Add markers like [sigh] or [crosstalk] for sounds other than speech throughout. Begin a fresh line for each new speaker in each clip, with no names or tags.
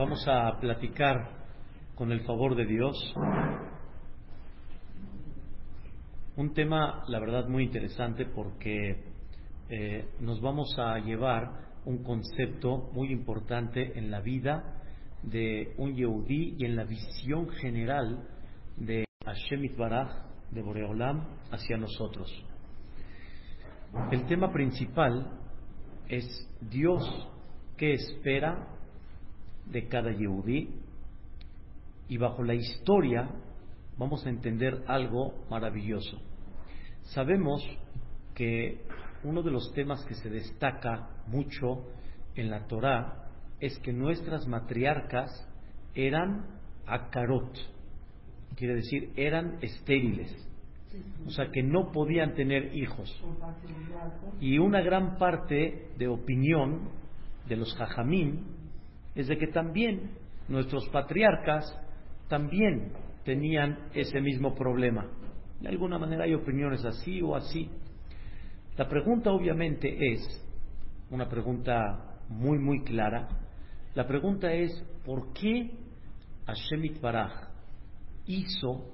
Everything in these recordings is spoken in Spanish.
Vamos a platicar con el favor de Dios un tema, la verdad, muy interesante porque eh, nos vamos a llevar un concepto muy importante en la vida de un Yehudí y en la visión general de Hashem Baraj, de Boreolam, hacia nosotros. El tema principal es Dios que espera de cada Yehudí y bajo la historia vamos a entender algo maravilloso. Sabemos que uno de los temas que se destaca mucho en la Torá es que nuestras matriarcas eran akarot, quiere decir, eran estériles, o sea que no podían tener hijos. Y una gran parte de opinión de los jajamín es de que también nuestros patriarcas también tenían ese mismo problema. De alguna manera hay opiniones así o así. La pregunta obviamente es, una pregunta muy muy clara, la pregunta es, ¿por qué Hashem Baraj hizo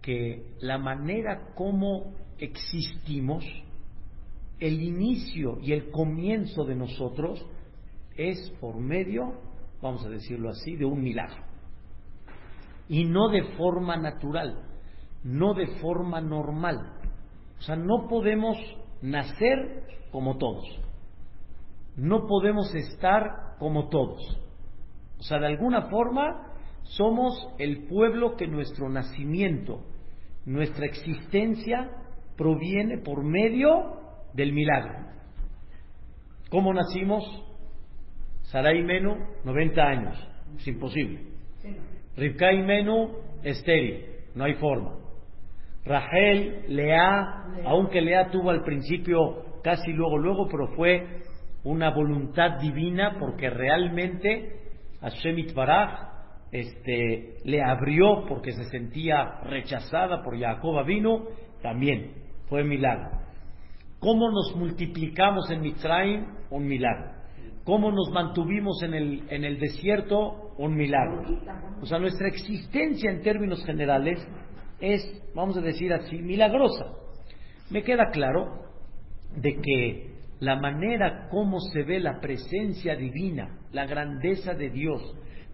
que la manera como existimos, el inicio y el comienzo de nosotros, es por medio, vamos a decirlo así, de un milagro? Y no de forma natural, no de forma normal. O sea, no podemos nacer como todos. No podemos estar como todos. O sea, de alguna forma somos el pueblo que nuestro nacimiento, nuestra existencia proviene por medio del milagro. ¿Cómo nacimos? Sarai Menu, 90 años, es imposible. Rivka Menu, estéril, no hay forma. Rachel, Lea, aunque Lea tuvo al principio casi luego, luego, pero fue una voluntad divina porque realmente Hashem Baraj este, le abrió porque se sentía rechazada por Jacob vino también fue milagro. ¿Cómo nos multiplicamos en Mitzrayim? Un milagro. ¿Cómo nos mantuvimos en el, en el desierto? Un milagro. O sea, nuestra existencia en términos generales es, vamos a decir así, milagrosa. Me queda claro de que la manera como se ve la presencia divina, la grandeza de Dios,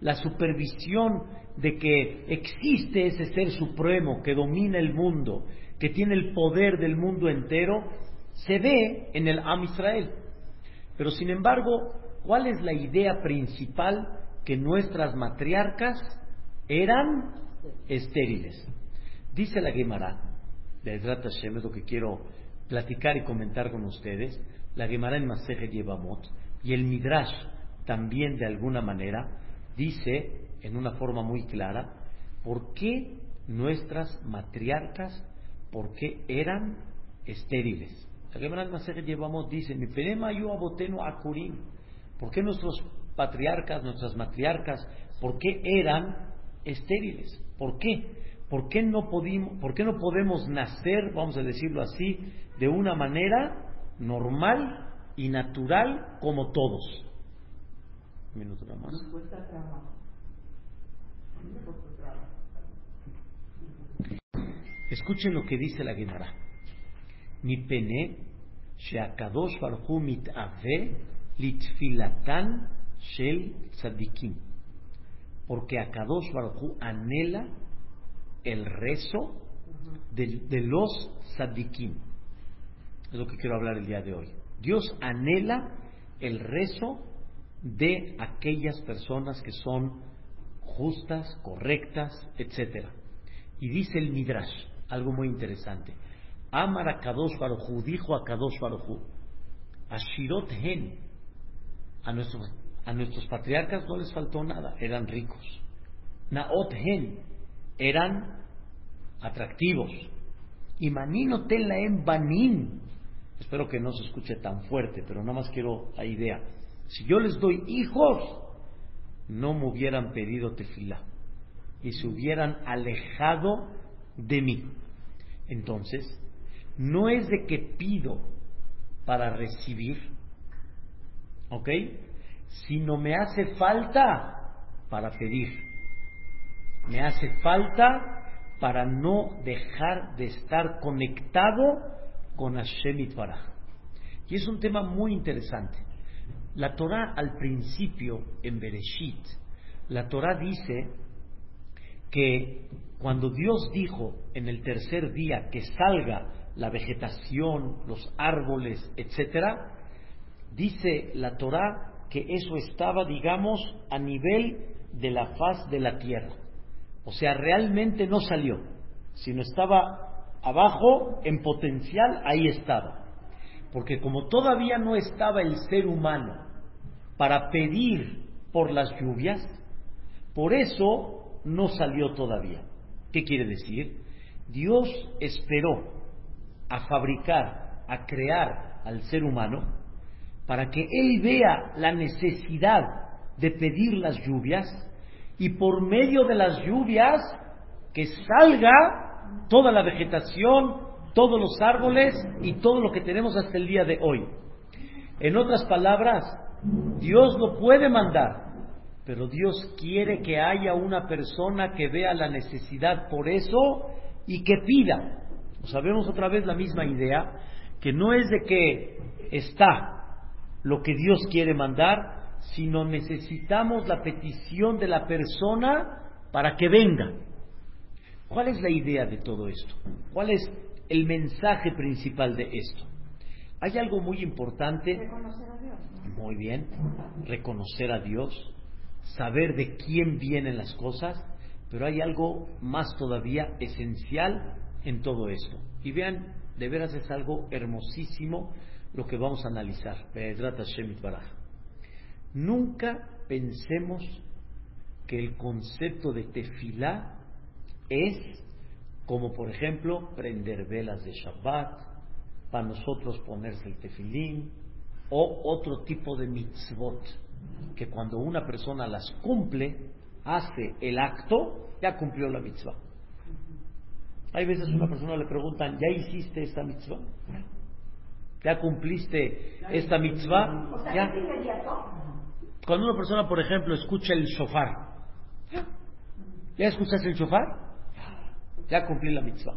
la supervisión de que existe ese ser supremo que domina el mundo, que tiene el poder del mundo entero, se ve en el Am Israel. Pero sin embargo, ¿cuál es la idea principal? Que nuestras matriarcas eran estériles. Dice la Gemara, de Hashem, es lo que quiero platicar y comentar con ustedes la Gemara en Masejet Yevamot y el Midrash también de alguna manera dice en una forma muy clara por qué nuestras matriarcas, por qué eran estériles. La Gemara en Masejet Yevamot dice, mi penema yo aboteno akurim, ¿por qué nuestros patriarcas, nuestras matriarcas, por qué eran estériles? ¿Por qué? ¿Por qué, no podimos, ¿Por qué no podemos nacer, vamos a decirlo así, de una manera normal y natural como todos. Un minuto más. Escuchen lo que dice la Gemara. Mi pene, sheakadosh barhu mitave litfilatan shel tzadikim. Porque Akadosh Baruj anhela el rezo de, de los tzadikim. Es lo que quiero hablar el día de hoy. Dios anhela el rezo de aquellas personas que son justas, correctas, etc. Y dice el Midrash, algo muy interesante. Amar a Kadosh Baruchu, dijo a Kadosh Baruchu, a Shirot Hen, a nuestros, a nuestros patriarcas no les faltó nada, eran ricos. Naot Hen, eran atractivos. Y Manino en Banin, Espero que no se escuche tan fuerte, pero nada más quiero la idea. Si yo les doy hijos, no me hubieran pedido tefilá y se hubieran alejado de mí. Entonces, no es de que pido para recibir, ¿ok? Si no me hace falta, para pedir. Me hace falta para no dejar de estar conectado con Hashem Itbaraj. Y es un tema muy interesante. La Torah al principio, en Bereshit, la Torah dice que cuando Dios dijo en el tercer día que salga la vegetación, los árboles, etcétera, dice la Torah que eso estaba, digamos, a nivel de la faz de la tierra. O sea, realmente no salió, sino estaba abajo, en potencial, ahí estaba. Porque como todavía no estaba el ser humano para pedir por las lluvias, por eso no salió todavía. ¿Qué quiere decir? Dios esperó a fabricar, a crear al ser humano para que él vea la necesidad de pedir las lluvias y por medio de las lluvias que salga toda la vegetación, todos los árboles y todo lo que tenemos hasta el día de hoy. En otras palabras, Dios lo puede mandar, pero Dios quiere que haya una persona que vea la necesidad por eso y que pida. Sabemos otra vez la misma idea, que no es de que está lo que Dios quiere mandar, sino necesitamos la petición de la persona para que venga. ¿Cuál es la idea de todo esto? ¿Cuál es el mensaje principal de esto? Hay algo muy importante.
Reconocer a Dios.
Muy bien. Reconocer a Dios. Saber de quién vienen las cosas. Pero hay algo más todavía esencial en todo esto. Y vean, de veras es algo hermosísimo lo que vamos a analizar. Nunca pensemos que el concepto de tefilá es como por ejemplo prender velas de Shabbat, para nosotros ponerse el tefilín, o otro tipo de mitzvot, que cuando una persona las cumple, hace el acto, ya cumplió la mitzvah. Hay veces una persona le preguntan, ¿ya hiciste esta mitzvah? ¿Ya cumpliste esta mitzvah?
O sea,
¿Ya? Cuando una persona, por ejemplo, escucha el shofar, ¿ya escuchaste el shofar? Ya cumplí la mitzvah.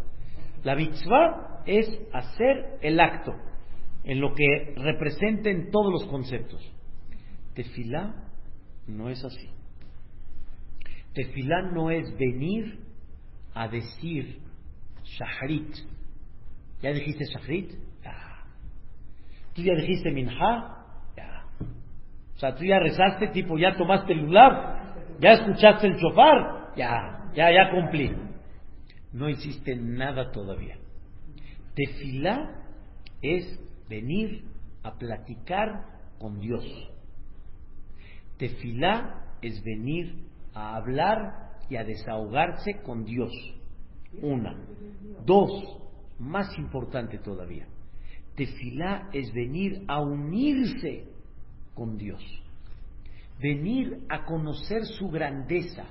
La mitzvah es hacer el acto en lo que representen todos los conceptos. Tefilá no es así. Tefilá no es venir a decir Shahrit. ¿Ya dijiste Shahrit? Ya. ¿Tú ya dijiste Minha? Ya. O sea, tú ya rezaste, tipo, ya tomaste el lular, ya escuchaste el shofar, ya, ya, ya cumplí. No hiciste nada todavía. Tefilá es venir a platicar con Dios. Tefilá es venir a hablar y a desahogarse con Dios. Una. Dos, más importante todavía. Tefilá es venir a unirse con Dios. Venir a conocer su grandeza.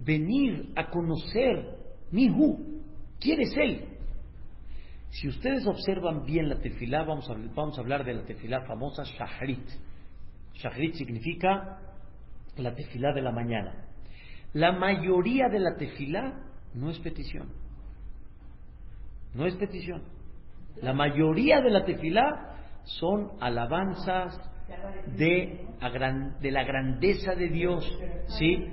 Venir a conocer Mihu. ¿Quién es Él? Si ustedes observan bien la tefilá, vamos a, vamos a hablar de la tefilá famosa Shahrit. Shahrit significa la tefilá de la mañana. La mayoría de la tefilá no es petición. No es petición. La mayoría de la tefilá son alabanzas de, de la grandeza de Dios. ¿Sí?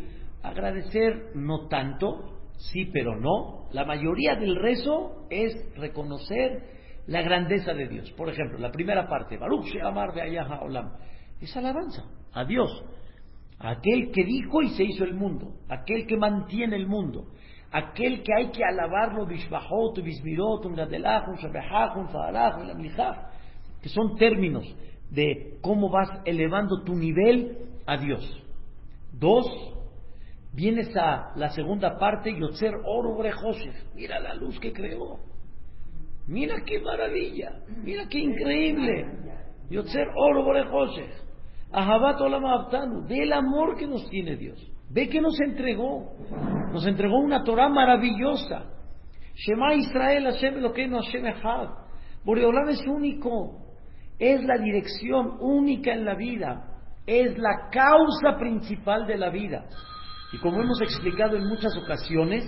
Agradecer no tanto, sí, pero no. La mayoría del rezo es reconocer la grandeza de Dios. Por ejemplo, la primera parte, Baruch Sheamar de Ayaha Olam, es alabanza a Dios, aquel que dijo y se hizo el mundo, aquel que mantiene el mundo, aquel que hay que alabarlo, Bishbahot, Bismirot, Gadelach, Shabehach, Fadalach, que son términos de cómo vas elevando tu nivel a Dios. Dos, vienes a la segunda parte, Yotzer Brejosef, mira la luz que creó, mira qué maravilla, mira qué increíble, Yotzer Brejosef, Ahabat Olam del amor que nos tiene Dios. Ve que nos entregó. Nos entregó una Torah maravillosa. Shema Israel Hashem no Hashem Echad. Boreolam es único. Es la dirección única en la vida. es la causa principal de la vida. Y como hemos explicado en muchas ocasiones,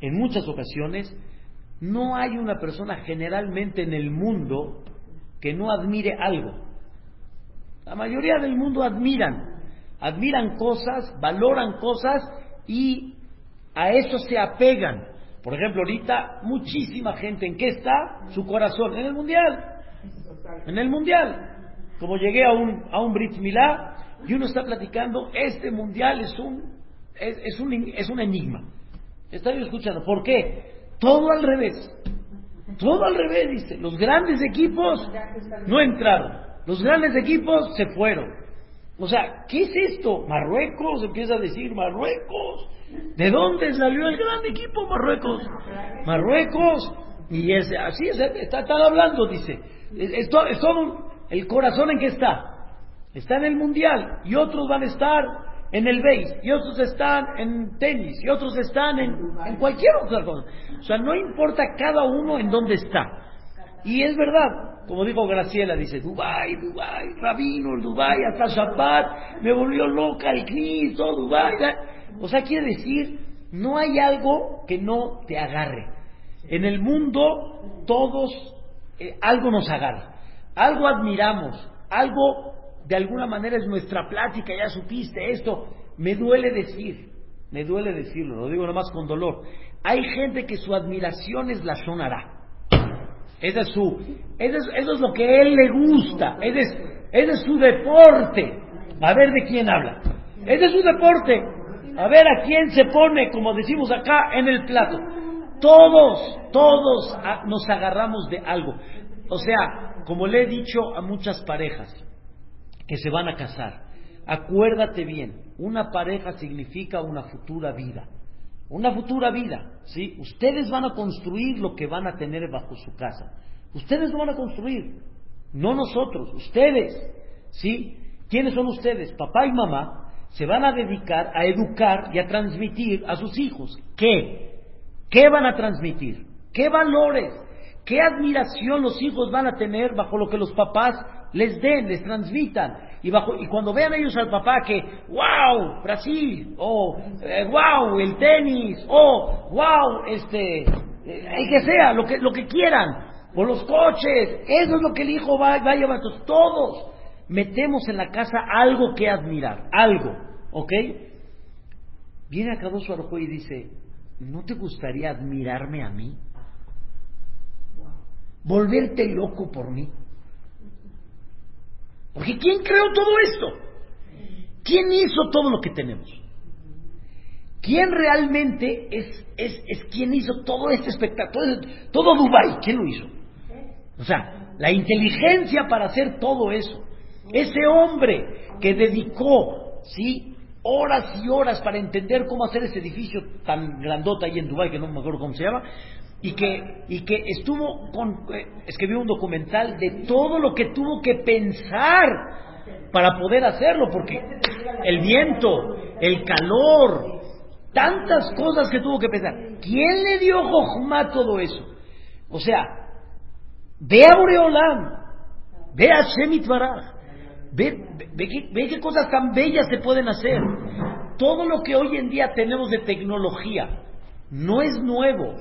en muchas ocasiones, no hay una persona generalmente en el mundo que no admire algo. La mayoría del mundo admiran, admiran cosas, valoran cosas y a eso se apegan. Por ejemplo, ahorita muchísima gente, ¿en qué está? Su corazón, en el mundial. En el mundial. Como llegué a un, a un Brit Milá y uno está platicando, este mundial es un, es, un, es un enigma. Está yo escuchando. ¿Por qué? Todo al revés. Todo al revés, dice. Los grandes equipos no entraron. Los grandes equipos se fueron. O sea, ¿qué es esto? Marruecos, empieza a decir Marruecos. ¿De dónde salió el gran equipo Marruecos? Marruecos. Y es, así es, está, hablando, dice. Es, todo, el corazón en que está. Está en el mundial y otros van a estar en el base y otros están en tenis y otros están en, en cualquier otra cosa. O sea, no importa cada uno en dónde está. Y es verdad, como dijo Graciela, dice, Dubai, Dubai, Rabino, Dubai, hasta Shabbat, me volvió loca el CNIS, todo Dubai. O sea, quiere decir, no hay algo que no te agarre. En el mundo todos, eh, algo nos agarra, algo admiramos, algo de alguna manera es nuestra plática, ya supiste esto, me duele decir, me duele decirlo, lo digo nomás con dolor. Hay gente que su admiración es la sonará. Es su, eso es, lo que a él le gusta, ese es, ese es su deporte. A ver de quién habla. Ese es su deporte. A ver a quién se pone, como decimos acá, en el plato. Todos, todos nos agarramos de algo. O sea, como le he dicho a muchas parejas que se van a casar, acuérdate bien, una pareja significa una futura vida. Una futura vida, ¿sí? Ustedes van a construir lo que van a tener bajo su casa. Ustedes lo van a construir, no nosotros, ustedes, ¿sí? ¿Quiénes son ustedes? Papá y mamá se van a dedicar a educar y a transmitir a sus hijos. ¿Qué? ¿Qué van a transmitir? ¿Qué valores? ¿Qué admiración los hijos van a tener bajo lo que los papás les den, les transmitan? Y, bajo, y cuando vean ellos al papá que, wow, Brasil, o wow, el tenis, o wow, este, eh, el que sea, lo que, lo que quieran, o los coches, eso es lo que el hijo va, va a llevar. Entonces, todos metemos en la casa algo que admirar, algo. ¿Ok? Viene a Kadosh Baruj y dice, ¿no te gustaría admirarme a mí? Volverte loco por mí. Porque ¿quién creó todo esto? ¿Quién hizo todo lo que tenemos? ¿Quién realmente es, es, es quien hizo todo este espectáculo? Todo, todo Dubái, ¿quién lo hizo? O sea, la inteligencia para hacer todo eso. Ese hombre que dedicó, ¿sí? horas y horas para entender cómo hacer ese edificio tan grandota ahí en Dubái, que no me acuerdo cómo se llama, y que, y que estuvo con, eh, escribió un documental de todo lo que tuvo que pensar para poder hacerlo, porque el viento, el calor, tantas cosas que tuvo que pensar. ¿Quién le dio Jochma todo eso? O sea, ve a Boreolam, ve a Shemit Baraj, Ve, qué, cosas tan bellas se pueden hacer. Todo lo que hoy en día tenemos de tecnología no es nuevo.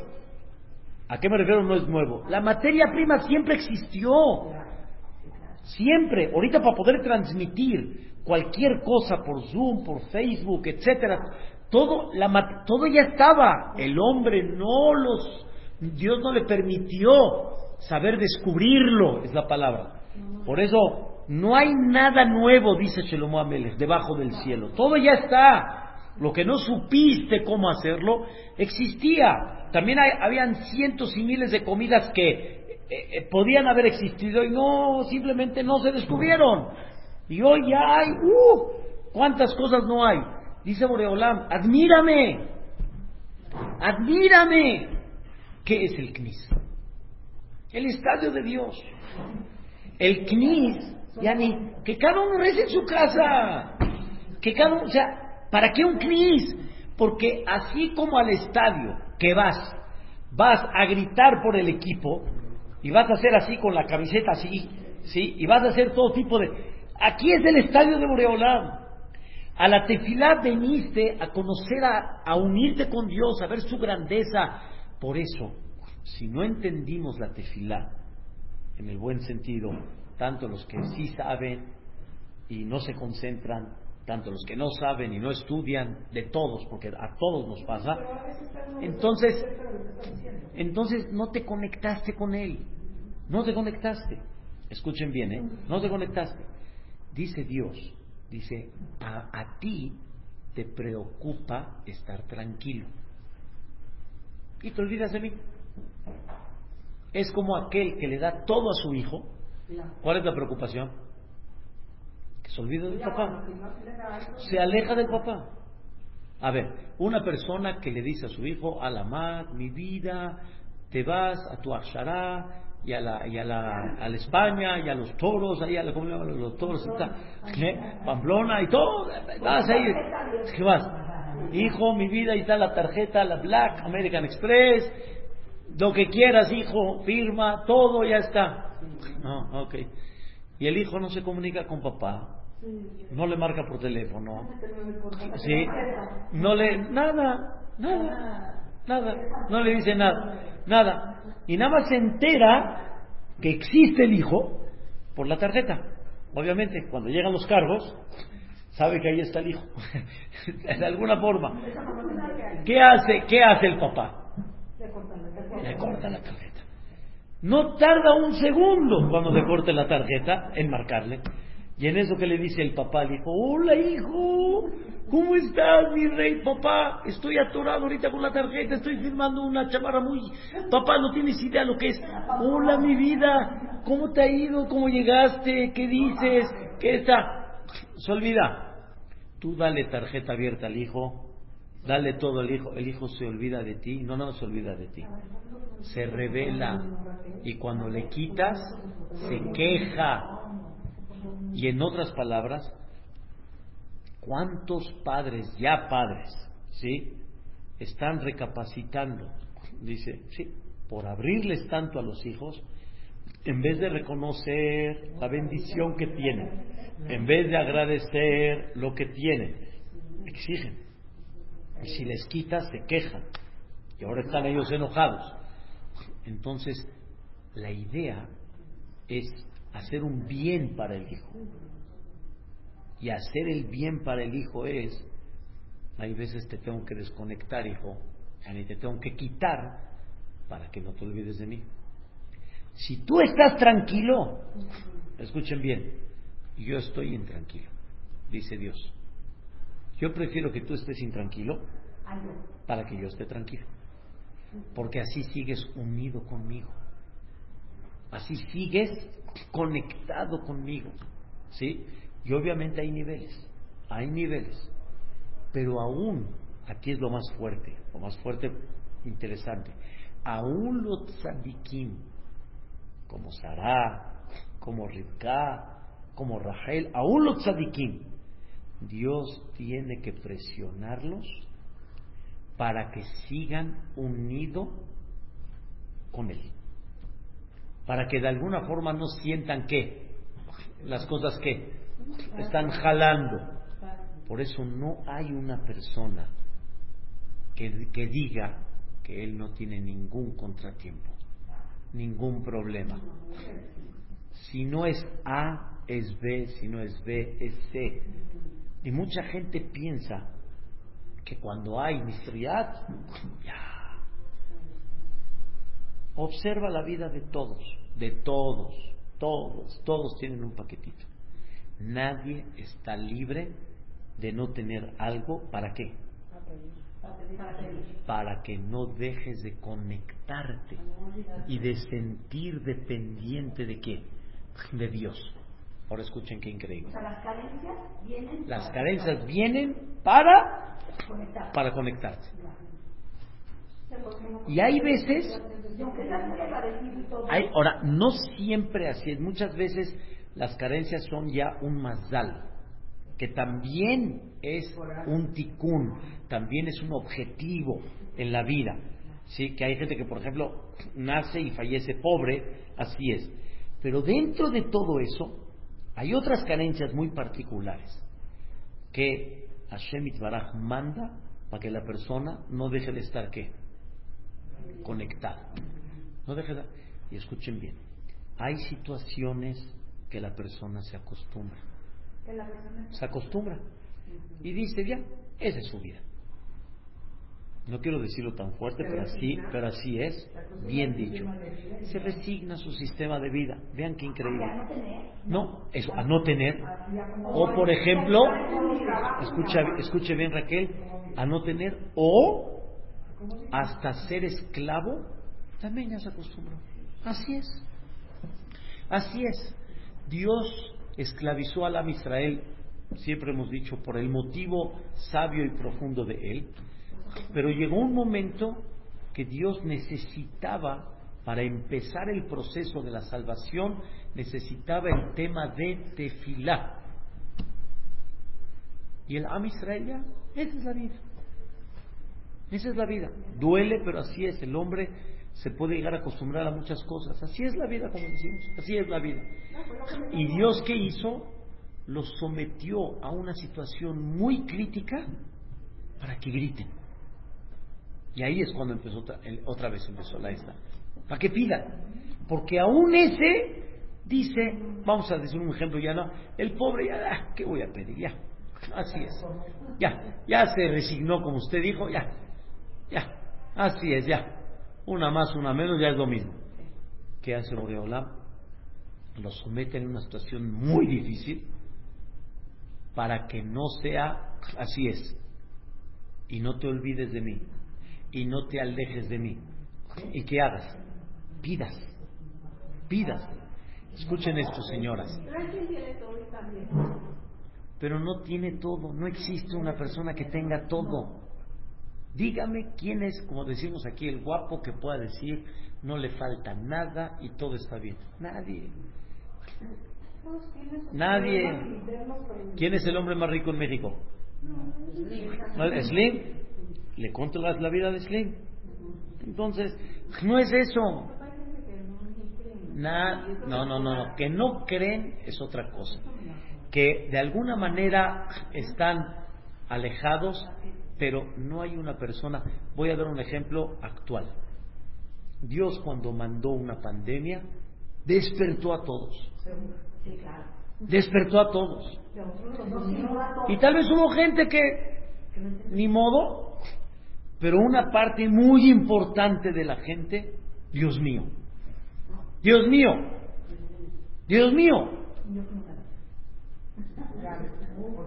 ¿A qué me refiero no es nuevo? La materia prima siempre existió. Siempre. Ahorita para poder transmitir cualquier cosa por Zoom, por Facebook, etcétera, todo, la, todo ya estaba. El hombre no los, Dios no le permitió saber descubrirlo, es la palabra. Por eso no hay nada nuevo, dice Shelomo Amelech, debajo del cielo. Todo ya está. Lo que no supiste cómo hacerlo, existía. También habían cientos y miles de comidas que eh, eh, podían haber existido y no, simplemente no se descubrieron. Y hoy ya hay, ¡uh! ¿Cuántas cosas no hay? Dice Boreolam, admírame, admírame. ¿Qué es el CNIS? El estadio de Dios. El CNIS Yani, que cada uno reza en su casa. Que cada uno, o sea, ¿para qué un CNIS? Porque así como al estadio que vas, vas a gritar por el equipo y vas a hacer así con la camiseta así, ¿sí? Y vas a hacer todo tipo de... Aquí es el estadio de Boreolam. A la tefilá veniste a conocer, a, a unirte con Dios, a ver su grandeza. Por eso, si no entendimos la tefilá, en el buen sentido, tanto los que sí saben y no se concentran, tanto los que no saben y no estudian, de todos, porque a todos nos pasa, entonces, entonces no te conectaste con Él, no te conectaste. Escuchen bien, ¿eh? No te conectaste. Dice Dios, dice, a, a ti te preocupa estar tranquilo. Y te olvidas de mí. Es como aquel que le da todo a su hijo. ¿Cuál es la preocupación? Que se olvide del papá. Se aleja del papá. A ver, una persona que le dice a su hijo, Alamad, mi vida, te vas a tu Ashará y a la, y a la, a la España y a los toros, ahí a la, ¿cómo le llaman los toros? Pamplona y todo, vas ahí, ¿qué vas? Hijo, mi vida, ahí está la tarjeta, la Black American Express, lo que quieras, hijo, firma, todo ya está. No, ok. Y el hijo no se comunica con papá, no le marca por teléfono, sí, no le, nada, nada, nada, no le dice nada, nada. Y nada más se entera que existe el hijo por la tarjeta. Obviamente, cuando llegan los cargos, sabe que ahí está el hijo, [laughs] de alguna forma. ¿Qué hace, qué hace el papá? Le corta la tarjeta. No tarda un segundo cuando le corte la tarjeta en marcarle. Y en eso que le dice el papá al hijo, hola hijo, ¿cómo estás mi rey papá? Estoy atorado ahorita con la tarjeta, estoy firmando una chamarra muy... Papá, no tienes idea lo que es. Hola mi vida, ¿cómo te ha ido? ¿Cómo llegaste? ¿Qué dices? ¿Qué está? Se olvida. Tú dale tarjeta abierta al hijo, dale todo al hijo, el hijo se olvida de ti, no, no se olvida de ti. Se revela y cuando le quitas, se queja y en otras palabras, ¿cuántos padres, ya padres, ¿sí? Están recapacitando? Dice, sí, por abrirles tanto a los hijos, en vez de reconocer la bendición que tienen, en vez de agradecer lo que tienen, exigen. Y si les quitas, se quejan. Y ahora están ellos enojados. Entonces, la idea es hacer un bien para el hijo. Y hacer el bien para el hijo es, hay veces te tengo que desconectar, hijo, y te tengo que quitar para que no te olvides de mí. Si tú estás tranquilo, escuchen bien, yo estoy intranquilo, dice Dios. Yo prefiero que tú estés intranquilo para que yo esté tranquilo. Porque así sigues unido conmigo. Así sigues conectado conmigo. ¿Sí? Y obviamente hay niveles, hay niveles. Pero aún, aquí es lo más fuerte, lo más fuerte, interesante, aún los tzadikim, como Sarah, como Rivka, como Rahel, aún los tzadikim, Dios tiene que presionarlos para que sigan unidos con Él para que de alguna forma no sientan que las cosas que están jalando. Por eso no hay una persona que, que diga que él no tiene ningún contratiempo, ningún problema. Si no es A, es B, si no es B, es C. Y mucha gente piensa que cuando hay misriat, ya, Observa la vida de todos, de todos, todos, todos tienen un paquetito. Nadie está libre de no tener algo, ¿para qué? Para que no dejes de conectarte y de sentir dependiente de qué? De Dios. Ahora escuchen qué increíble.
las carencias vienen,
las carencias vienen para, para conectarte. Y hay veces, hay, ahora, no siempre así es, muchas veces las carencias son ya un mazdal, que también es un ticún, también es un objetivo en la vida. ¿sí? Que hay gente que, por ejemplo, nace y fallece pobre, así es. Pero dentro de todo eso, Hay otras carencias muy particulares que Hashem Itbaraj manda para que la persona no deje de estar qué? Conectada. No deje de... Y escuchen bien, hay situaciones que la persona se acostumbra. Se acostumbra. Y dice, ya, esa es su vida. No quiero decirlo tan fuerte, pero así, pero así es, bien dicho. Se resigna su sistema de vida. Vean qué increíble. No, eso, a no tener. O por ejemplo, escucha, escuche bien Raquel, a no tener, o hasta ser esclavo, también ya se acostumbró. Así es. Así es. Dios esclavizó al Israel, siempre hemos dicho, por el motivo sabio y profundo de él pero llegó un momento que Dios necesitaba, para empezar el proceso de la salvación, necesitaba el tema de tefilá. Y el Am Israel esa es la vida. Esa es la vida. Duele, pero así es. El hombre se puede llegar a acostumbrar a muchas cosas. Así es la vida, como decimos. Así es la vida. Y Dios, ¿qué hizo? Los sometió a una situación muy crítica para que griten. Y ahí es cuando empezó otra, vez empezó la esta. Para que pida. Porque aún ese dice, vamos a decir un ejemplo ya no, el pobre ya, ah, ¿qué voy a pedir? Ya, así es. Ya, ya se resignó como usted dijo, ya, ya, así es, ya. Una más, una menos, ya es lo mismo. ¿Qué hace Boreolam? Lo somete en una situación muy difícil para que no sea así es. Y no te olvides de mí y no te alejes de mí. ¿Y qué hagas? Pidas, pidas. Escuchen esto, señoras. Pero no tiene todo, no existe una persona que tenga todo. Dígame quién es, como decimos aquí, el guapo que pueda decir, no le falta nada y todo está bien. Nadie. Nadie. ¿Quién es el hombre más rico en México? Slim le controlas la vida de Slim. Entonces, no es eso. no, no, no, no. Que no creen es otra cosa. Que de alguna manera están alejados, pero no hay una persona. Voy a dar un ejemplo actual. Dios cuando mandó una pandemia, despertó a todos. Despertó a todos. Y tal vez hubo gente que, ni modo, pero una parte muy importante de la gente, Dios mío, Dios mío, Dios mío.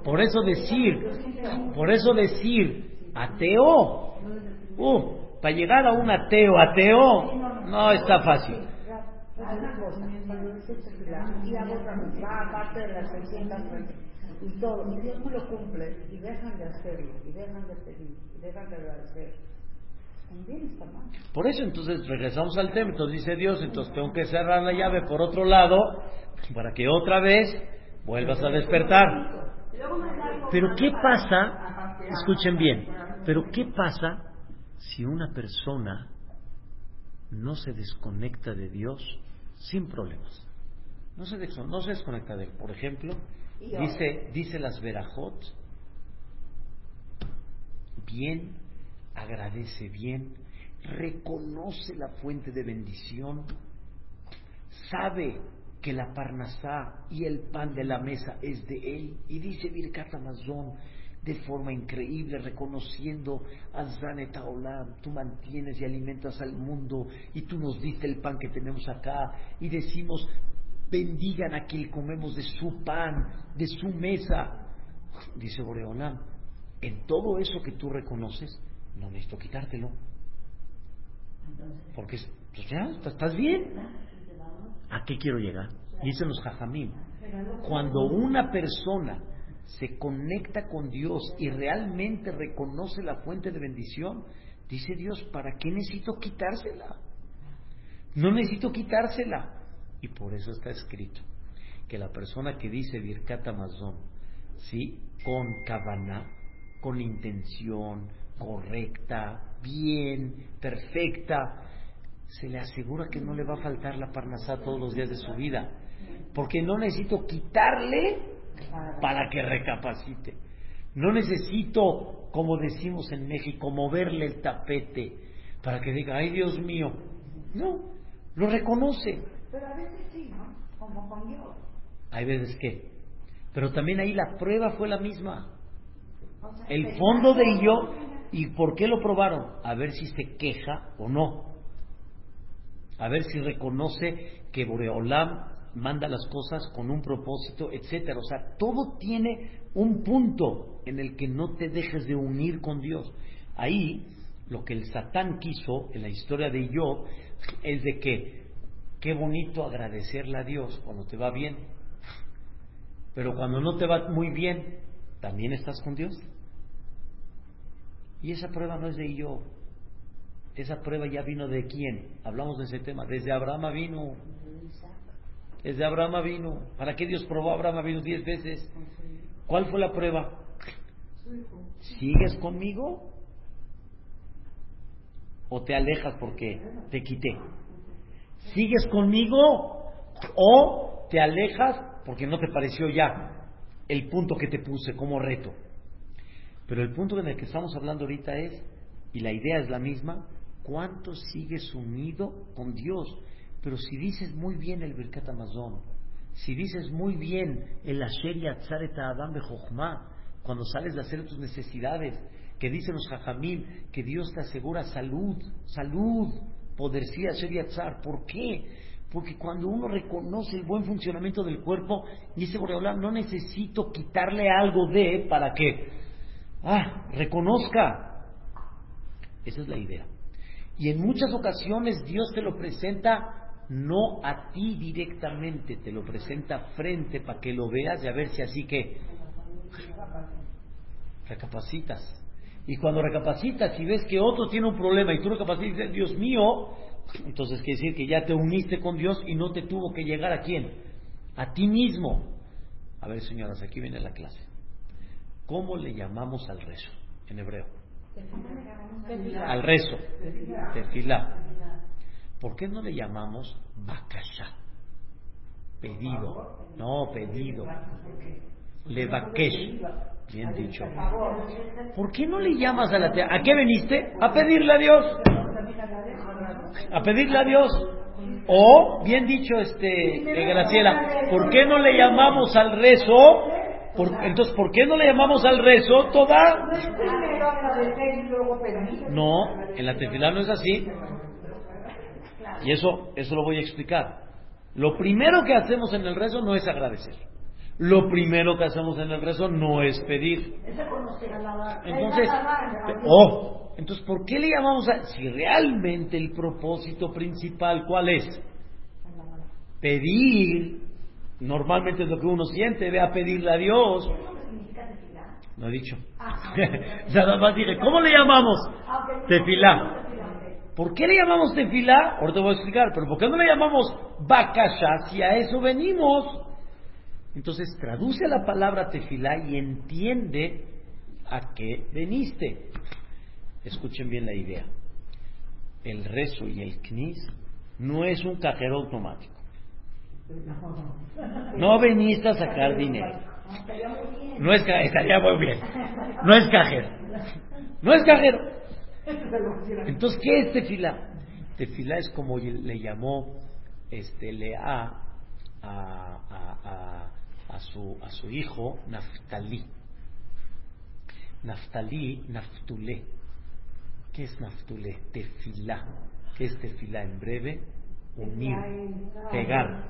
Por eso decir, por eso decir, ateo, uh, para llegar a un ateo, ateo, no está fácil.
Y todo, y Dios no lo cumple, y dejan de hacerlo, y dejan de pedir, y dejan de agradecer.
Por eso entonces regresamos al tema, entonces dice Dios, entonces tengo que cerrar la llave por otro lado, para que otra vez vuelvas a despertar. Pero ¿qué pasa? Escuchen bien, pero ¿qué pasa si una persona no se desconecta de Dios sin problemas? No se, no se desconecta de él. Por ejemplo, Dice, dice las verajot, bien, agradece bien, reconoce la fuente de bendición, sabe que la parnasá y el pan de la mesa es de él, y dice Birkat Amazon de forma increíble, reconociendo Olam, tú mantienes y alimentas al mundo, y tú nos diste el pan que tenemos acá, y decimos, bendigan a quien comemos de su pan, de su mesa. Dice Boreolam, en todo eso que tú reconoces, no necesito quitártelo. Porque pues ya, estás bien. ¿A qué quiero llegar? Dicen los jajamín. Cuando una persona se conecta con Dios y realmente reconoce la fuente de bendición, dice Dios, ¿para qué necesito quitársela? No necesito quitársela. Y por eso está escrito que la persona que dice Birkat Amazon, ¿sí? con cabana, con intención correcta, bien, perfecta, se le asegura que no le va a faltar la parnasá todos los días de su vida. Porque no necesito quitarle para que recapacite. No necesito, como decimos en México, moverle el tapete para que diga, ay Dios mío. No, lo reconoce.
Pero a veces sí, ¿no? Como con Dios.
Hay veces que. Pero también ahí la prueba fue la misma.
O sea,
El fondo de yo, ¿y por qué lo probaron? A ver si se queja o no. A ver si reconoce que Boreolam manda las cosas con un propósito, etcétera. O sea, todo tiene un punto en el que no te dejes de unir con Dios. Ahí, lo que el Satán quiso en la historia de Job es de que qué bonito agradecerle a Dios cuando te va bien. Pero cuando no te va muy bien, ¿también estás con Dios? Y esa prueba no es de Job. Esa prueba ya vino de quién? Hablamos de ese tema. Desde Abraham vino. Desde Abraham vino. ¿Para qué Dios probó a Abraham vino diez veces? ¿Cuál fue la prueba? ¿Sigues conmigo? ¿O te alejas porque te quité? ¿Sigues conmigo? ¿O te alejas porque no te pareció ya el punto que te puse como reto? Pero el punto en el que estamos hablando ahorita es, y la idea es la misma, ¿cuánto sigues unido con Dios? Pero si dices muy bien el Birkat Amazon, si dices muy bien el Asher Yatzar et Adam Bejochma, cuando sales de hacer tus necesidades, que dicen los Jajamim que Dios te asegura salud, salud, poder sí Asher Yatzar. ¿Por qué? Porque cuando uno reconoce el buen funcionamiento del cuerpo, dice Boreolam, no necesito quitarle algo de para que, ah, reconozca. Esa es la idea. Y en muchas ocasiones Dios te lo presenta no a ti directamente, te lo presenta frente para que lo veas y a ver si así que recapacitas. Y cuando recapacitas y ves que otro tiene un problema y tú recapacitas y dices, Dios mío, entonces quiere decir que ya te uniste con Dios y no te tuvo que llegar a quién? A ti mismo. A ver, señoras, aquí viene la clase. ¿Cómo le llamamos al rezo en hebreo? Al rezo. Tefilá. ¿Por qué no le llamamos bakasha? Pedido. No, pedido. Levakesh. Bien dicho. ¿Por qué no le llamas a la te- ¿A qué veniste? A pedirle a Dios. A pedirle a Dios. O, bien dicho, este, eh, Graciela, ¿por qué no le llamamos al rezo? Por- entonces, ¿por qué no le llamamos al rezo toda?
No,
en la tefilá no es así. Y eso, eso lo voy a explicar. Lo primero que hacemos en el rezo no es agradecer. Lo primero que hacemos en el rezo no es pedir. Entonces, oh, entonces, ¿por qué le llamamos a.? Si realmente el propósito principal, ¿cuál es? Pedir. Normalmente es lo que uno siente, ve a pedirle a Dios. No he dicho. [laughs] Nada más dije, ¿cómo le llamamos? Tefilá. ¿Por qué le llamamos tefilá? Ahora te voy a explicar, pero ¿por qué no le llamamos bakasha si a eso venimos? Entonces traduce la palabra tefilá y entiende a qué veniste. Escuchen bien la idea. El rezo y el knis no es un cajero automático. No veniste a sacar dinero. No es estaría muy bien. No es cajero. No es cajero. Entonces, ¿qué es tefilá? Tefilá es como le llamó este Lea a, a, a, a su, a su hijo Naftalí. Naftalí, Naftulé. ¿Qué es Naftulé? Tefilá. ¿Qué es tefilá? En breve, unir, pegar.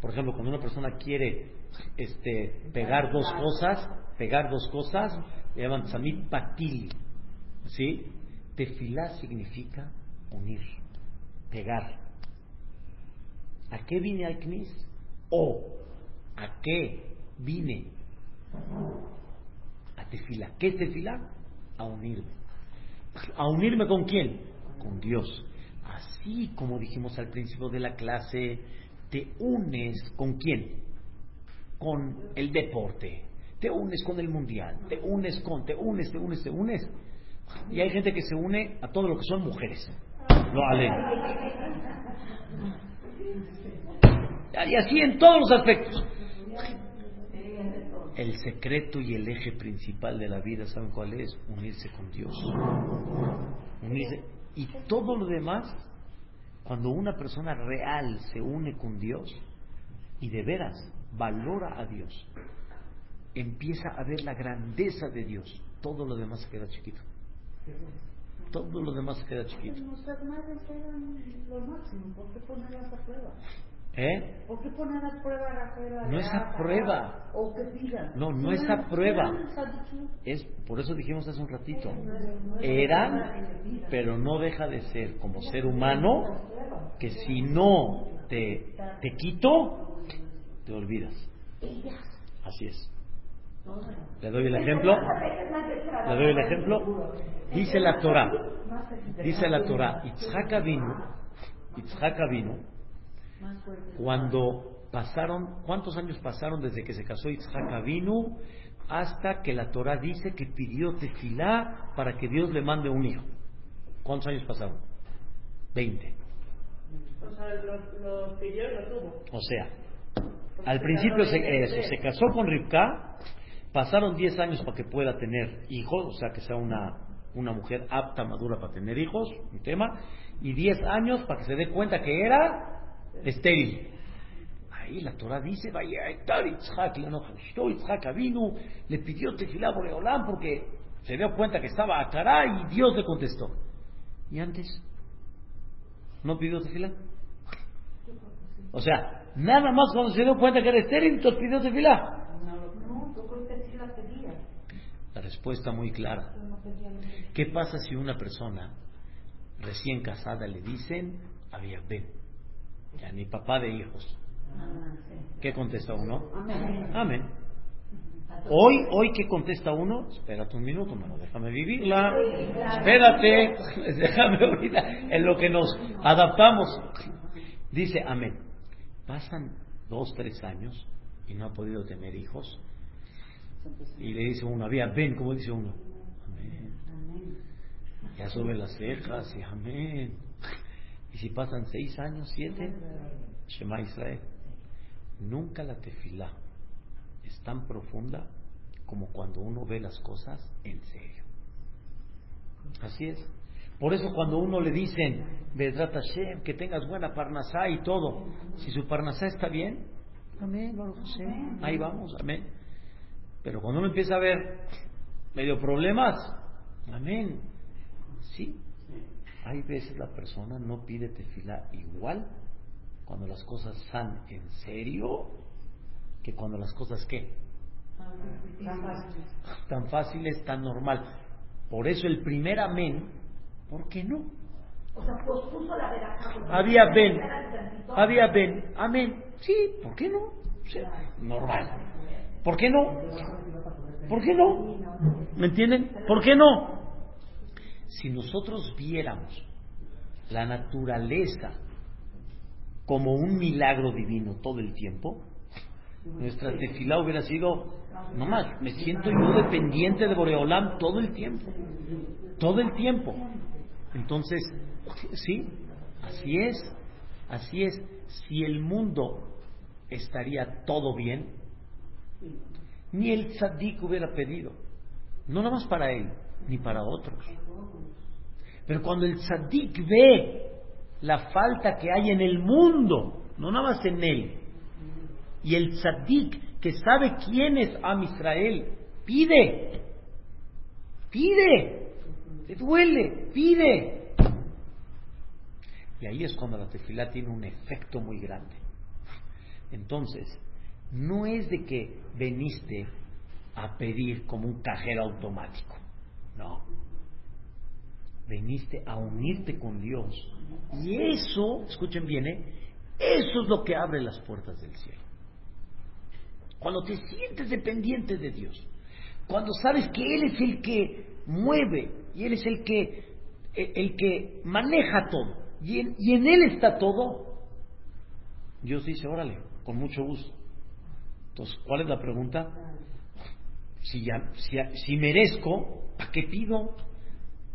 Por ejemplo, cuando una persona quiere este, pegar dos cosas, pegar dos cosas, le llaman samit patili. ¿Sí? Tefilá significa unir, pegar. ¿A qué vine al CNIS? ¿O a qué vine? A tefilá. ¿Qué es tefilá? A unirme. ¿A unirme con quién? Con Dios. Así como dijimos al principio de la clase, te unes con quién? Con el deporte. Te unes con el mundial. Te unes con, te unes, te unes, te unes. Y hay gente que se une a todo lo que son mujeres. Lo ale. Y así en todos los aspectos. El secreto y el eje principal de la vida, ¿saben cuál es? Unirse con Dios. Unirse. Y todo lo demás, cuando una persona real se une con Dios y de veras valora a Dios, empieza a ver la grandeza de Dios, todo lo demás se queda chiquito. Todo lo demás se queda chiquito.
Lo máximo, ¿por qué ponerlas a prueba?
¿Eh?
¿Por qué poner a prueba
No es a prueba.
O que pidan.
No, no es a prueba. Es, por eso dijimos hace un ratito, eran, pero no deja de ser como ser humano, que si no te, te quito, te olvidas. Así es. Le doy el ejemplo. Le doy el ejemplo. Dice la Torah. Dice la Torah. Itzhak vino. Itzhak vino. Cuando pasaron, ¿cuántos años pasaron desde que se casó Itzhak Avinu hasta que la Torah dice que pidió tefilá para que Dios le mande un hijo? ¿Cuántos años pasaron? Veinte.
O sea, lo, lo pidió y lo tuvo.
O sea, al principio se, eso, se casó con Rivka, pasaron 10 años para que pueda tener hijos, o sea, que sea una, una mujer apta, madura para tener hijos, un tema, y 10 años para que se dé cuenta que era estéril. Ahí la Torah dice, vaya, Etar Yitzhak, le enojó, Yitzhak vino, le pidió tefilá por Eolán porque se dio cuenta que estaba a cara y Dios le contestó. ¿Y antes? ¿No pidió tefilá? O sea, nada más cuando se dio cuenta que era estéril, entonces pidió tefilá.
La
respuesta muy clara. ¿Qué pasa si una persona recién casada le dicen, había ven, ya ni papá de hijos?
Ah.
¿Qué contesta uno?
Amén.
Hoy, hoy, ¿qué contesta uno? Espérate un minuto, mano, déjame vivirla. Espérate, [laughs] déjame ahorita, en lo que nos adaptamos. Dice amén. Pasan dos, tres años y no ha podido tener hijos. Y le dice uno, había ven, como dice uno. Amén. Ya sube las cejas y amén. Y si pasan seis años, siete, Shema Israel. Nunca la tefilá es tan profunda como cuando uno ve las cosas en serio. Así es. Por eso cuando uno le dicen, Bedrat Hashem, que tengas buena parnasá y todo, si su parnasá está bien, amén, ahí vamos, amén. Pero cuando uno empieza a ver medio problemas, amén, sí, hay veces la persona no pide tefilá igual cuando las cosas están en serio que cuando las cosas qué
Tan fácil.
tan fáciles tan normal por eso el primer amén ¿por qué no?
O sea, pospuso la
había
tantito.
había ven amén sí ¿por qué no? O sea, normal ¿por qué no? ¿por qué no? ¿me entienden? ¿por qué no? Si nosotros viéramos la naturaleza como un milagro divino todo el tiempo, nuestra tefilá hubiera sido, no más, me siento yo dependiente de Boreolam todo el tiempo, todo el tiempo. Entonces, sí, así es, así es. Si el mundo estaría todo bien, ni el tzadik hubiera pedido, no nada más para él, ni para otros. Pero cuando el tzadik ve la falta que hay en el mundo, no nada más en él, y el tzadik que sabe quién es Am Israel, pide, pide, te duele, pide. Y ahí es cuando la tefilá tiene un efecto muy grande. Entonces, no es de que veniste a pedir como un cajero automático, no veniste a unirte con Dios. Y eso, escuchen bien, ¿eh? eso es lo que abre las puertas del cielo. Cuando te sientes dependiente de Dios, cuando sabes que Él es el que mueve y Él es el que, el, el que maneja todo y en, y en Él está todo, Dios dice, órale, con mucho gusto. Entonces, ¿cuál es la pregunta? Si, ya, si, si merezco, ¿para qué pido?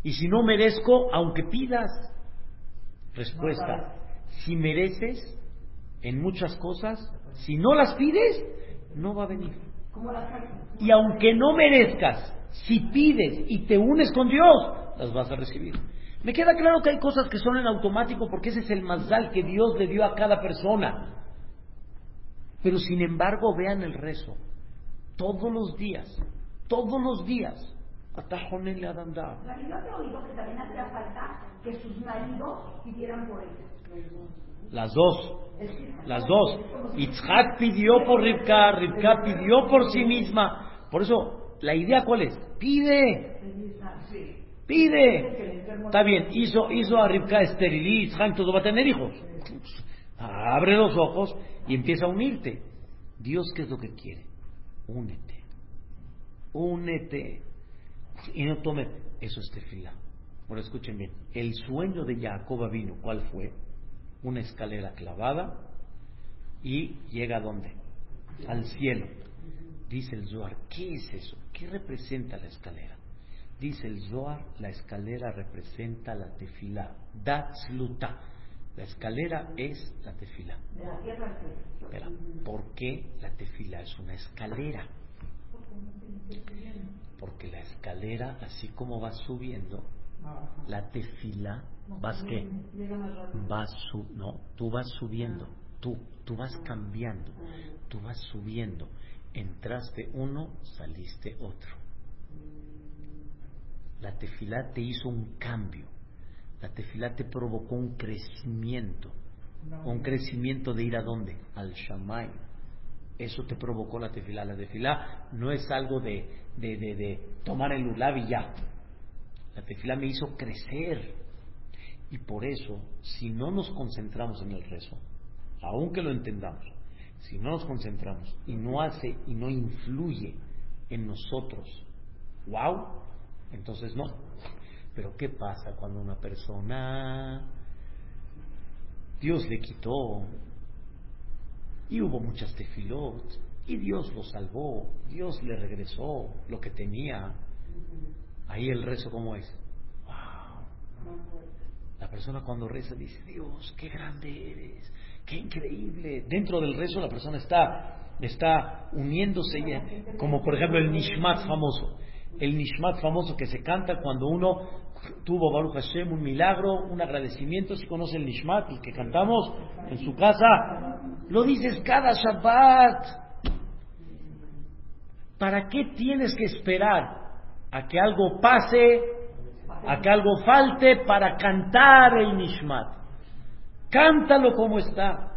Y si no merezco, aunque pidas, Respuesta, si mereces en muchas cosas, si no las pides, no va a venir. Y aunque no merezcas, si pides y te unes con Dios, las vas a recibir. Me queda claro que hay cosas que son en automático porque ese es el mazal que Dios le dio a cada persona. Pero sin embargo, vean el rezo. Todos los días, todos los días, atajónenle a Dandar.
La yo te oído que también hacía falta que sus maridos pidieran por ellos.
Las dos, las dos. Itzhak pidió por Rivka, Rivka pidió por sí misma. Por eso, la idea cuál es? Pide, pide. Está bien, hizo, hizo a Rivka estéril y Itzhak todo va a tener hijos. Abre los ojos y empieza a unirte. Dios, ¿qué es lo que quiere? Únete, únete. Y no tome, eso es tefila. Bueno, escuchen bien, el sueño de Jacob vino, ¿cuál fue? Una escalera clavada y llega a dónde? Al cielo. Dice el Zohar, ¿qué es eso? ¿Qué representa la escalera? Dice el Zohar, la escalera representa la tefila. Datzluta. La escalera es la tefila.
De la tierra
¿por qué la tefila es una escalera? Porque la escalera, así como va subiendo, la tefila, vas qué? Vas su, no, tú vas subiendo, tú, tú vas cambiando, tú vas subiendo. Entraste uno, saliste otro. La tefilá te hizo un cambio. La tefilá te provocó un crecimiento. Un crecimiento de ir a dónde? Al Shamay. Eso te provocó la tefilá. La tefilá no es algo de, de, de, tomar el ulab y ya. La tefilá me hizo crecer. Y por eso, si no nos concentramos en el rezo, aunque lo entendamos, si no nos concentramos y no hace y no influye en nosotros, wow, entonces no. Pero ¿qué pasa cuando una persona Dios le quitó y hubo muchas tefilot y Dios lo salvó, Dios le regresó lo que tenía? Ahí el rezo cómo es. Wow. La persona cuando reza dice, Dios, qué grande eres, qué increíble. Dentro del rezo la persona está, está uniéndose, como por ejemplo el Nishmat famoso. El Nishmat famoso que se canta cuando uno tuvo Baruch Hashem un milagro, un agradecimiento. Si conoce el Nishmat, el que cantamos en su casa, lo dices cada Shabbat. ¿Para qué tienes que esperar a que algo pase, a que algo falte para cantar el Nishmat? Cántalo como está.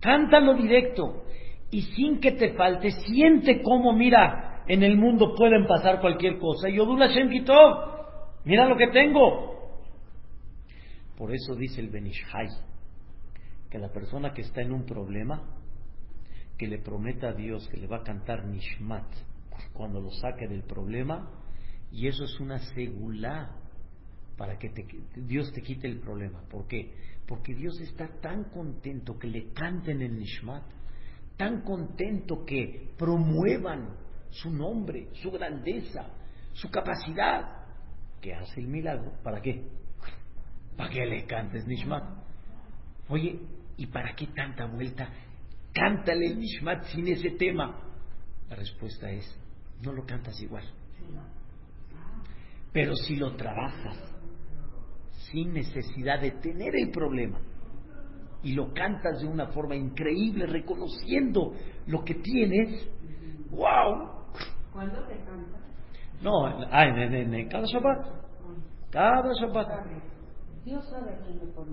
Cántalo directo. Y sin que te falte, siente cómo, mira, en el mundo pueden pasar cualquier cosa. Y Shem Kitov, mira lo que tengo. Por eso dice el Benishai, que la persona que está en un problema, que le prometa a Dios que le va a cantar Nishmat cuando lo saque del problema, y eso es una segulá para que Dios te quite el problema. ¿Por qué? Porque Dios está tan contento que le canten el Nishmat, tan contento que promuevan su nombre, su grandeza, su capacidad, que hace el milagro. ¿Para qué? ¿Para que le cantes Nishmat? Oye, ¿y para qué tanta vuelta? Cántale el Nishmat sin ese tema. La respuesta es, no lo cantas igual. Pero si lo trabajas sin necesidad de tener el problema y lo cantas de una forma increíble, reconociendo lo que tienes, ¡wow!
¿Cuándo te canta?
No, ah, en, en- en cada Shabbat. Cada Shabbat.
Dios sabe a quién le pone.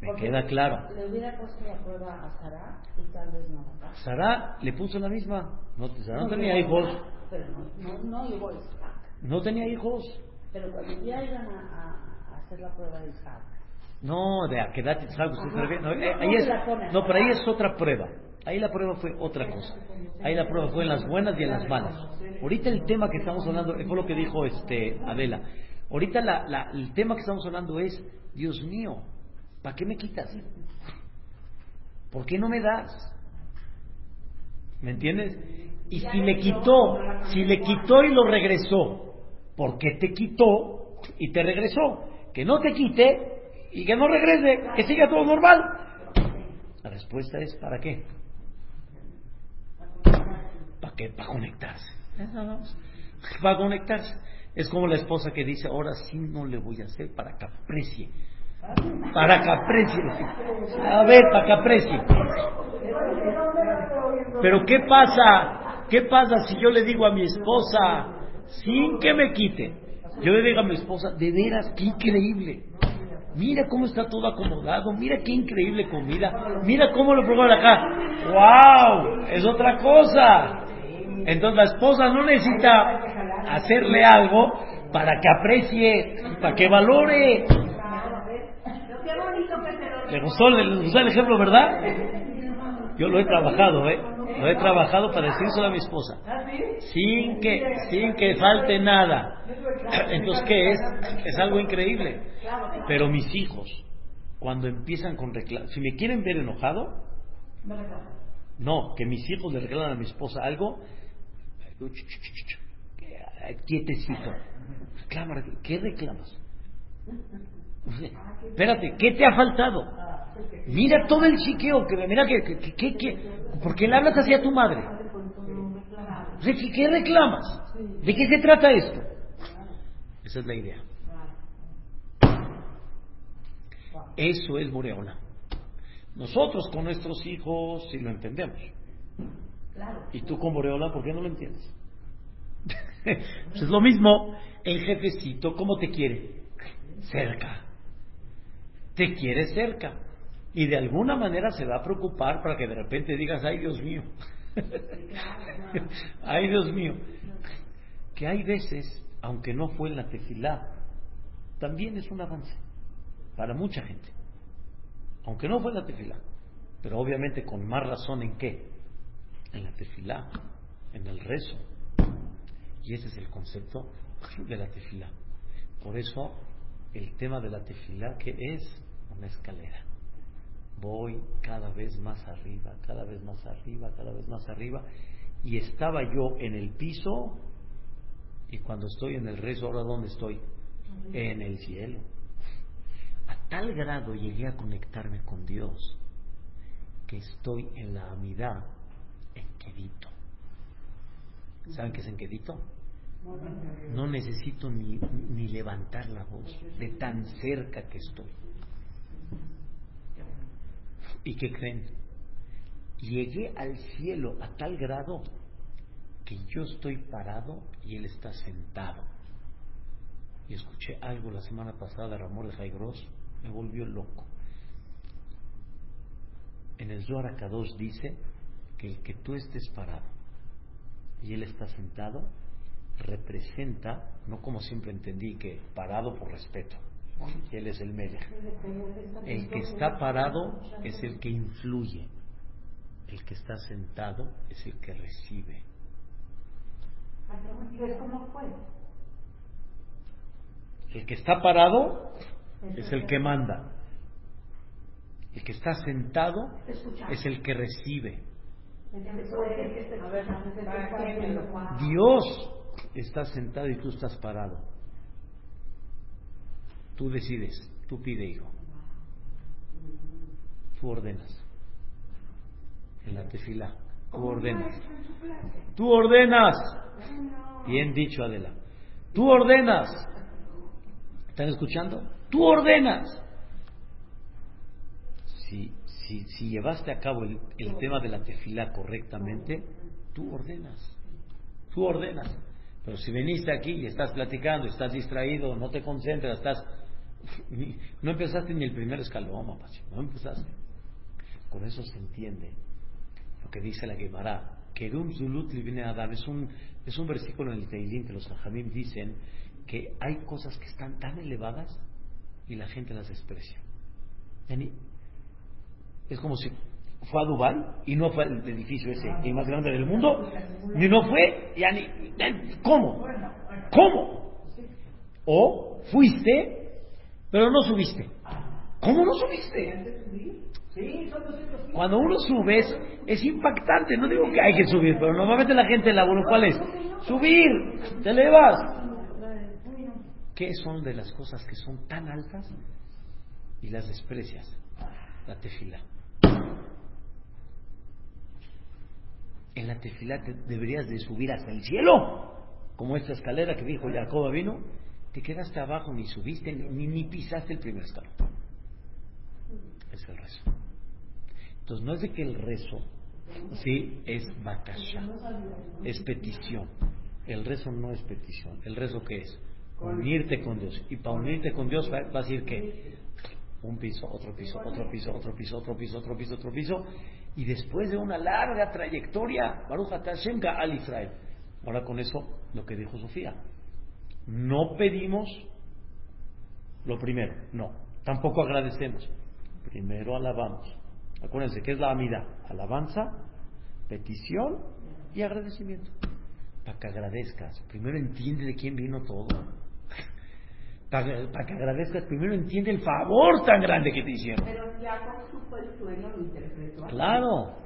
Me queda claro.
Le hubiera puesto la prueba a Sara y tal vez no.
Sara le puso la misma. No, Sara no tenía hijos.
Pero no, no, no llegó Isaac.
No tenía hijos.
Pero cuando ya iban a, a- a hacer la prueba de Isaac,
No, de Akedat Yitzhak, usted se
Ajá.
refiere- no, eh,
No,
ahí es,
se
no, pero ahí es otra prueba. Ahí la prueba fue otra cosa. Ahí la prueba fue en las buenas y en las malas. Ahorita el tema que estamos hablando, fue lo que dijo este Adela. Ahorita la- la- el tema que estamos hablando es, Dios mío, ¿para qué me quitas? ¿Por qué no me das? ¿Me entiendes? Y si le quitó, si le quitó y lo regresó, ¿por qué te quitó y te regresó? que no te quite y que no regrese, que siga todo normal. La respuesta es ¿para qué? ¿Para qué? Para conectarse. Para conectarse. Es como la esposa que dice, ahora sí no le voy a hacer para que aprecie. Para que aprecie. A ver, para que aprecie. Pero ¿qué pasa? ¿Qué pasa si yo le digo a mi esposa, sin que me quite? Yo le digo a mi esposa, de veras, qué increíble. Mira cómo está todo acomodado, mira qué increíble comida, mira cómo lo pongo acá. ¡Wow! Es otra cosa. Entonces la esposa no necesita hacerle algo para que aprecie, para que valore. ¿Le gustó, le gustó el ejemplo, verdad? Yo lo he trabajado, ¿eh? Lo he trabajado para decírselo a mi esposa. Sin que, sin que falte nada. Entonces, ¿qué es? Es algo increíble. Pero mis hijos, cuando empiezan con reclamos, si me quieren ver enojado, no, que mis hijos le reclaman a mi esposa algo, quietecito. ¿qué reclamas? Espérate, ¿qué te ha faltado? Mira todo el chiqueo que mira que, que, que, que ¿por qué le hablas así a tu madre? ¿Qué reclamas? ¿De qué se trata esto? Esa es la idea. Eso es Boreola. Nosotros con nuestros hijos sí lo entendemos. Y tú con Boreola, ¿por qué no lo entiendes? [laughs] pues es lo mismo. El jefecito, ¿cómo te quiere? Cerca. Te quiere cerca. Y de alguna manera se va a preocupar para que de repente digas, ay Dios mío. [laughs] ay Dios mío. Que hay veces, aunque no fue en la tefilá, también es un avance para mucha gente. Aunque no fue en la tefilá. Pero obviamente con más razón en qué? En la tefilá, en el rezo. Y ese es el concepto de la tefilá. Por eso el tema de la tefilá que es una escalera. Voy cada vez más arriba, cada vez más arriba, cada vez más arriba. Y estaba yo en el piso y cuando estoy en el rezo, ahora ¿dónde estoy? En el cielo. A tal grado llegué a conectarme con Dios que estoy en la amidad Quedito. ¿Saben qué es en Quedito? No necesito ni, ni levantar la voz de tan cerca que estoy. ¿Y qué creen? Llegué al cielo a tal grado que yo estoy parado y él está sentado. Y escuché algo la semana pasada de Ramón de Jaigros, me volvió loco. En el Zohar Kadosh dice que el que tú estés parado y él está sentado representa, no como siempre entendí que parado por respeto, él es el medio. El que está parado es el que influye. El que está sentado es el que recibe. El que está parado es el que manda. El que está sentado es el que recibe. Dios está sentado y tú estás parado. Tú decides, tú pide hijo. Tú ordenas. En la tefila, tú ordenas. Tú ordenas. Bien dicho, Adela. Tú ordenas. ¿Están escuchando? Tú ordenas. Si, si, si llevaste a cabo el, el tema de la tefila correctamente, tú ordenas. Tú ordenas. Pero si viniste aquí y estás platicando, estás distraído, no te concentras, estás [laughs] no empezaste ni el primer escalón, no empezaste. Con eso se entiende lo que dice la Gemara. un Zulut Adam es un, es un versículo en el Teilín que los Jajamim dicen que hay cosas que están tan elevadas y la gente las desprecia. Es como si fue a Dubái y no fue al edificio ese el más grande del mundo, ni no fue, ya ni, ¿cómo? ¿Cómo? O fuiste pero no subiste. ¿Cómo no subiste? Cuando uno sube es, impactante. No digo que hay que subir, pero normalmente la gente la ¿cuál es? Subir, te elevas. ¿Qué son de las cosas que son tan altas y las desprecias? La tefila. En la tefila te deberías de subir hasta el cielo, como esta escalera que dijo Jacob vino. Te quedaste abajo, ni subiste, ni, ni pisaste el primer escalón. Es el rezo. Entonces no es de que el rezo, sí, es bakasha, es petición. El rezo no es petición. ¿El rezo qué es? Unirte con Dios. Y para unirte con Dios va, va a decir que un piso, otro piso, otro piso, otro piso, otro piso, otro piso, otro piso. Y después de una larga trayectoria, Baruch Hashem al Israel. Ahora con eso, lo que dijo Sofía. No pedimos lo primero, no. Tampoco agradecemos. Primero alabamos. Acuérdense, ¿qué es la amida? Alabanza, petición y agradecimiento. Para que agradezcas. Primero entiende de quién vino todo. Para, para que agradezcas, primero entiende el favor tan grande que te hicieron.
Pero Jacob supo el sueño, lo interpretó.
Claro.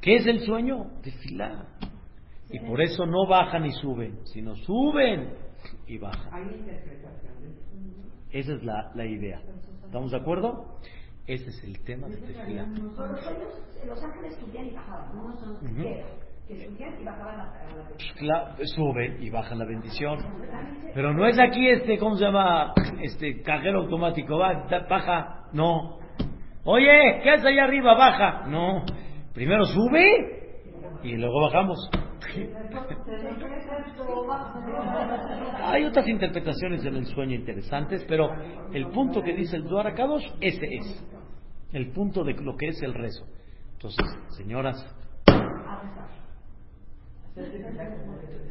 ¿Qué es el sueño? Desfilar. Y por eso no bajan y suben, sino suben y bajan.
Hay sueño.
Esa es la, la idea. ¿Estamos de acuerdo? Ese es el tema de Tefilá.
Los ángeles subían y bajaban, ¿no?
Ujú.
Que- subían y bajaban la
bendición. Pero no es aquí este, ¿cómo se llama? Este cajero automático, va, baja, no. Oye, ¿qué haces allá arriba? Baja, no. Primero sube y luego bajamos. Hay otras interpretaciones en el sueño interesantes, pero el punto que dice el Duar Kadosh, ese es. El punto de lo que es el rezo. Entonces, señoras,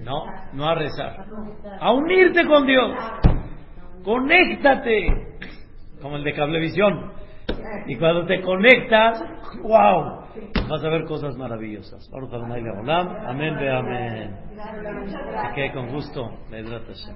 no, no a rezar. A unirte con Dios. Conéctate. Como el de Cablevisión. Y cuando te conectas, wow, vas a ver cosas maravillosas. Amén, ve amén. Quede con gusto. Hashem.